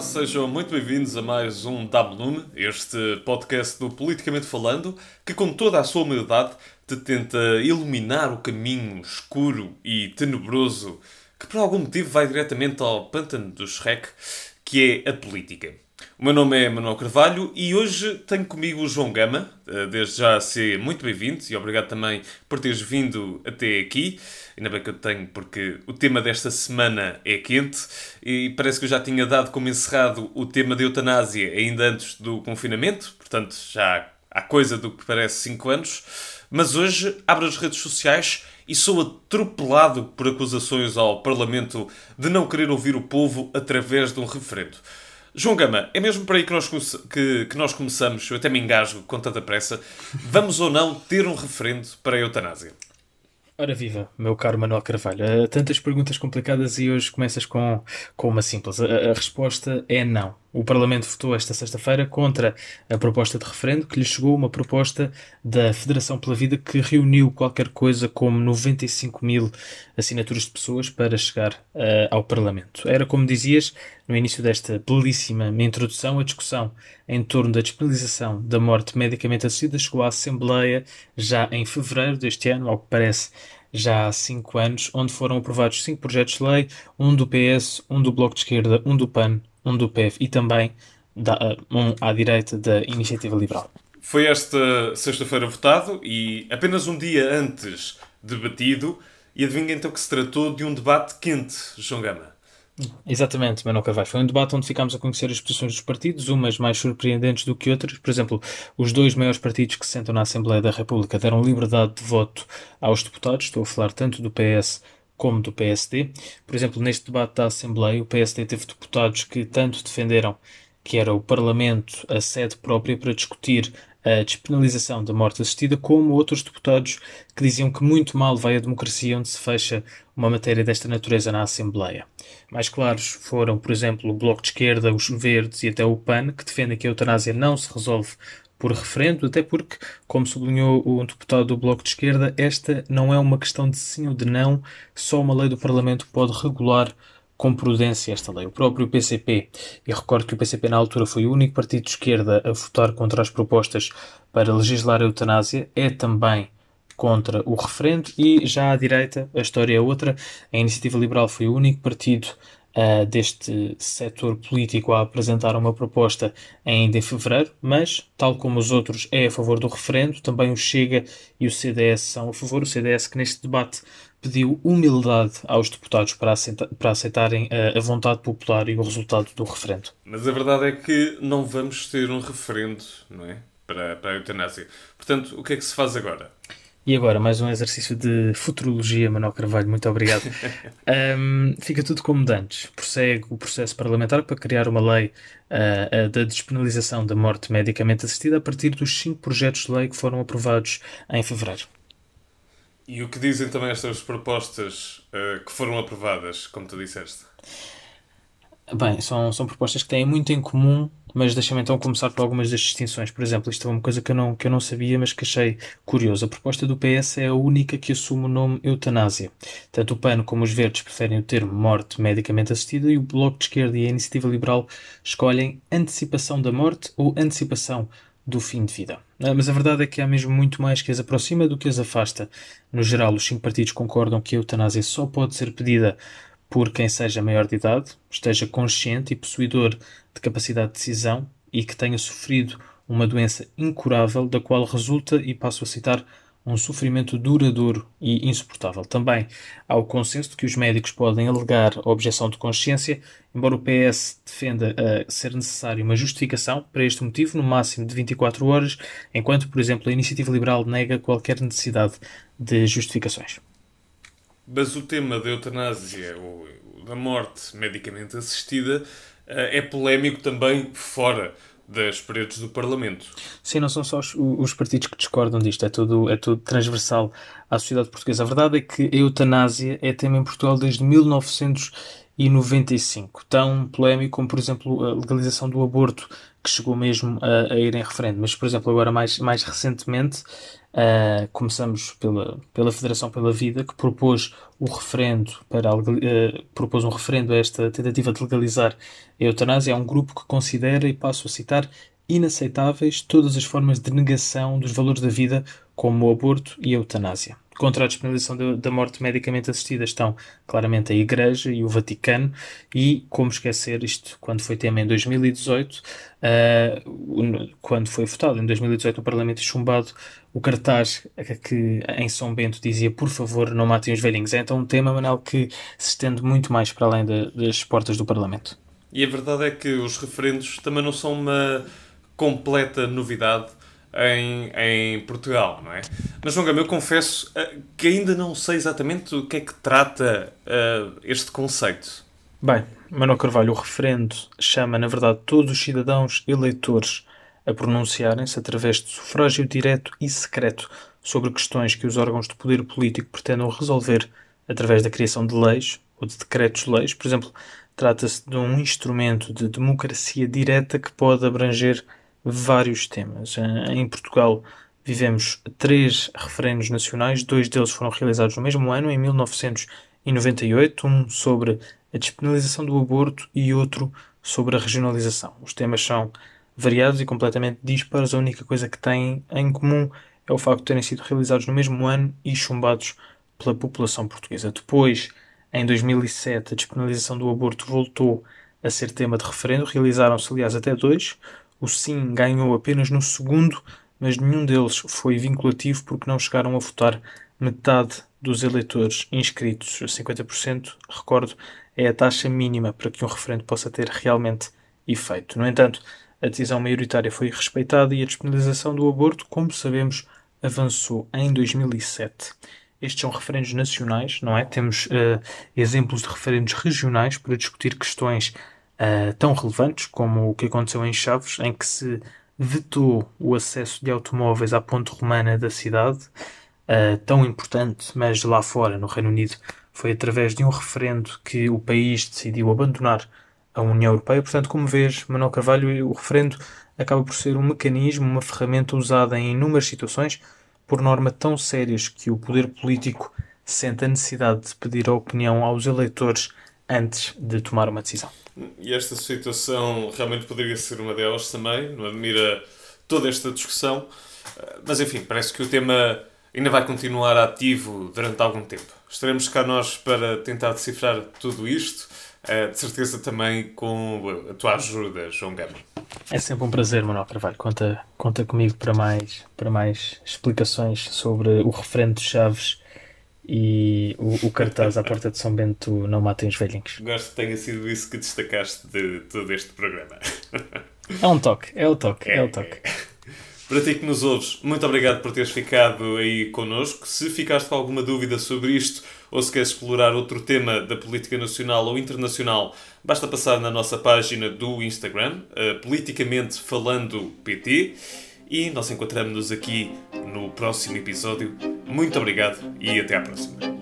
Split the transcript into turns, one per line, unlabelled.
Olá, sejam muito bem-vindos a mais um Dablume, este podcast do Politicamente Falando, que com toda a sua humildade te tenta iluminar o caminho escuro e tenebroso que por algum motivo vai diretamente ao pântano do Shrek, que é a política. O meu nome é Manuel Carvalho e hoje tenho comigo o João Gama. Eh, desde já ser muito bem-vindo e obrigado também por teres vindo até aqui. Ainda bem que eu tenho, porque o tema desta semana é quente e parece que eu já tinha dado como encerrado o tema da eutanásia ainda antes do confinamento, portanto já há coisa do que parece 5 anos. Mas hoje abro as redes sociais e sou atropelado por acusações ao Parlamento de não querer ouvir o povo através de um referendo. João Gama, é mesmo por aí que nós, que, que nós começamos, eu até me engasgo com tanta pressa, vamos ou não ter um referendo para a eutanásia?
Ora viva, meu caro Manuel Carvalho. Tantas perguntas complicadas e hoje começas com, com uma simples. A, a resposta é não. O Parlamento votou esta sexta-feira contra a proposta de referendo que lhe chegou uma proposta da Federação pela Vida que reuniu qualquer coisa como 95 mil assinaturas de pessoas para chegar uh, ao Parlamento. Era, como dizias, no início desta belíssima introdução, a discussão em torno da despenalização da morte medicamente assistida chegou à Assembleia já em fevereiro deste ano, ao que parece já há cinco anos, onde foram aprovados cinco projetos de lei, um do PS, um do Bloco de Esquerda, um do PAN, um do PEV e também da, um à direita da Iniciativa Liberal.
Foi esta sexta-feira votado e apenas um dia antes debatido, e adivinha então que se tratou de um debate quente, João Gama.
Exatamente, Manuel Carvalho. Foi um debate onde ficámos a conhecer as posições dos partidos, umas mais surpreendentes do que outras. Por exemplo, os dois maiores partidos que se sentam na Assembleia da República deram liberdade de voto aos deputados. Estou a falar tanto do PS como do PSD. Por exemplo, neste debate da Assembleia, o PSD teve deputados que tanto defenderam que era o Parlamento a sede própria para discutir a despenalização da morte assistida, como outros deputados que diziam que muito mal vai a democracia onde se fecha uma matéria desta natureza na Assembleia. Mais claros foram, por exemplo, o Bloco de Esquerda, os Verdes e até o PAN, que defendem que a eutanásia não se resolve por referendo, até porque, como sublinhou o deputado do Bloco de Esquerda, esta não é uma questão de sim ou de não, só uma lei do Parlamento pode regular com prudência esta lei. O próprio PCP, e recordo que o PCP na altura foi o único partido de esquerda a votar contra as propostas para legislar a eutanásia, é também contra o referendo e já à direita a história é outra. A Iniciativa Liberal foi o único partido uh, deste setor político a apresentar uma proposta ainda em fevereiro, mas, tal como os outros, é a favor do referendo. Também o Chega e o CDS são a favor. O CDS que neste debate pediu humildade aos deputados para, aceita, para aceitarem a, a, vontade popular e o resultado do referendo.
Mas a verdade é que não vamos ter um referendo, não é? Para, para a eutanásia. Portanto, o que é que se faz agora?
E agora, mais um exercício de futurologia, Manuel Carvalho, muito obrigado. um, fica tudo como dantes. Prossegue o processo parlamentar para criar uma lei uh, uh, da despenalização da morte medicamente assistida a partir dos cinco projetos de lei que foram aprovados em fevereiro.
E o que dizem também estas propostas uh, que foram aprovadas, como tu disseste?
Bem, são, são propostas que têm muito em comum, mas deixa-me então começar por algumas das distinções. Por exemplo, isto é uma coisa que eu, não, que eu não sabia, mas que achei curioso. A proposta do PS é a única que assume o nome eutanásia. Tanto o PAN como os Verdes preferem o termo morte medicamente assistida e o Bloco de Esquerda e a Iniciativa Liberal escolhem antecipação da morte ou antecipação do fim de vida. Ah, mas a verdade é que há mesmo muito mais que as aproxima do que as afasta. No geral, os cinco partidos concordam que a eutanásia só pode ser pedida por quem seja maior de idade, esteja consciente e possuidor de capacidade de decisão e que tenha sofrido uma doença incurável da qual resulta, e passo a citar, um sofrimento duradouro e insuportável. Também há o consenso de que os médicos podem alegar a objeção de consciência, embora o PS defenda a ser necessário uma justificação para este motivo no máximo de 24 horas, enquanto, por exemplo, a Iniciativa Liberal nega qualquer necessidade de justificações.
Mas o tema da eutanásia ou da morte medicamente assistida é polémico também fora das paredes do Parlamento.
Sim, não são só os, os, partidos que discordam disto, é tudo, é tudo transversal à sociedade portuguesa. A verdade é que a eutanásia é tema em Portugal desde 1995, tão polémico como, por exemplo, a legalização do aborto, que chegou mesmo a, a ir em referendo. Mas, por exemplo, agora mais, mais recentemente, Uh, começamos pela, pela Federação pela Vida, que propôs o referendo para uh, propôs um referendo a esta tentativa de legalizar a eutanásia. É um grupo que considera, e passo a citar, inaceitáveis todas as formas de negação dos valores da vida, como o aborto e a eutanásia contra a disponibilização da morte medicamente assistida estão claramente a Igreja e o Vaticano, e como esquecer isto quando foi tema em 2018, uh, eh, quando foi votado em 2018 no Parlamento chumbado o cartaz que em São Bento dizia por favor não matem os velhinhos. É então um tema, Manel, que se estende muito mais para além de, das portas do Parlamento.
E a verdade é que os referendos também não são uma completa novidade em, em Portugal, não é? Mas, João Gama, eu confesso uh, que ainda não sei exatamente o que é que trata uh, este conceito.
Bem, Manuel Carvalho, o referendo chama, na verdade, todos os cidadãos eleitores a pronunciarem-se através de sufrágio direto e secreto sobre questões que os órgãos de poder político pretendam resolver através da criação de leis ou de decretos-leis. Por exemplo, trata-se de um instrumento de democracia direta que pode abranger vários temas. Eh, em Portugal vivemos três referendos nacionais, dois deles foram realizados no mesmo ano, em 1998, um sobre a despenalização do aborto e outro sobre a regionalização. Os temas são variados e completamente dispares, a única coisa que têm em comum é o facto de terem sido realizados no mesmo ano e chumbados pela população portuguesa. Depois, em 2007, a despenalização do aborto voltou a ser tema de referendo. Realizaram-se, aliás, até dois. O sim ganhou apenas no segundo, mas nenhum deles foi vinculativo porque não chegaram a votar metade dos eleitores inscritos. 50%, recordo, é a taxa mínima para que um referendo possa ter realmente efeito. No entanto, a decisão maioritária foi respeitada e a disponibilização do aborto, como sabemos, avançou em 2007. Estes são referendos nacionais, não é? Temos uh, exemplos de referendos regionais para discutir questões uh, tão relevantes como o que aconteceu em Chaves, em que se vetou o acesso de automóveis à ponte romana da cidade, uh, tão importante, mas lá fora, no Reino Unido, foi através de um referendo que o país decidiu abandonar a União Europeia. Portanto, como vês, Manuel Carvalho, o referendo acaba por ser um mecanismo, uma ferramenta usada em inúmeras situações, por norma tão sérias que o poder político sente a necessidade de pedir a opinião aos eleitores antes de tomar uma decisão.
E esta situação realmente poderia ser uma delas também, não admira toda esta discussão, mas enfim, parece que o tema ainda vai continuar ativo durante algum tempo. Estaremos cá nós para tentar decifrar tudo isto, eh, de certeza também com a tua ajuda, João Gama.
É sempre um prazer, Manuel Carvalho. Conta, conta comigo para mais, para mais explicações sobre o referente de Chaves e o, o, cartaz à porta de São Bento não matem os velhinhos.
Gosto que tenha sido isso que destacaste de todo este programa.
É um toque, é o toque, é, é o toque. É.
Para ti que nos ouves, muito obrigado por teres ficado aí connosco. Se ficaste com alguma dúvida sobre isto ou se queres explorar outro tema da política nacional ou internacional, basta passar na nossa página do Instagram, uh, Politicamente Falando PT, e nós encontramos-nos aqui no próximo episódio. Muito obrigado e até à próxima.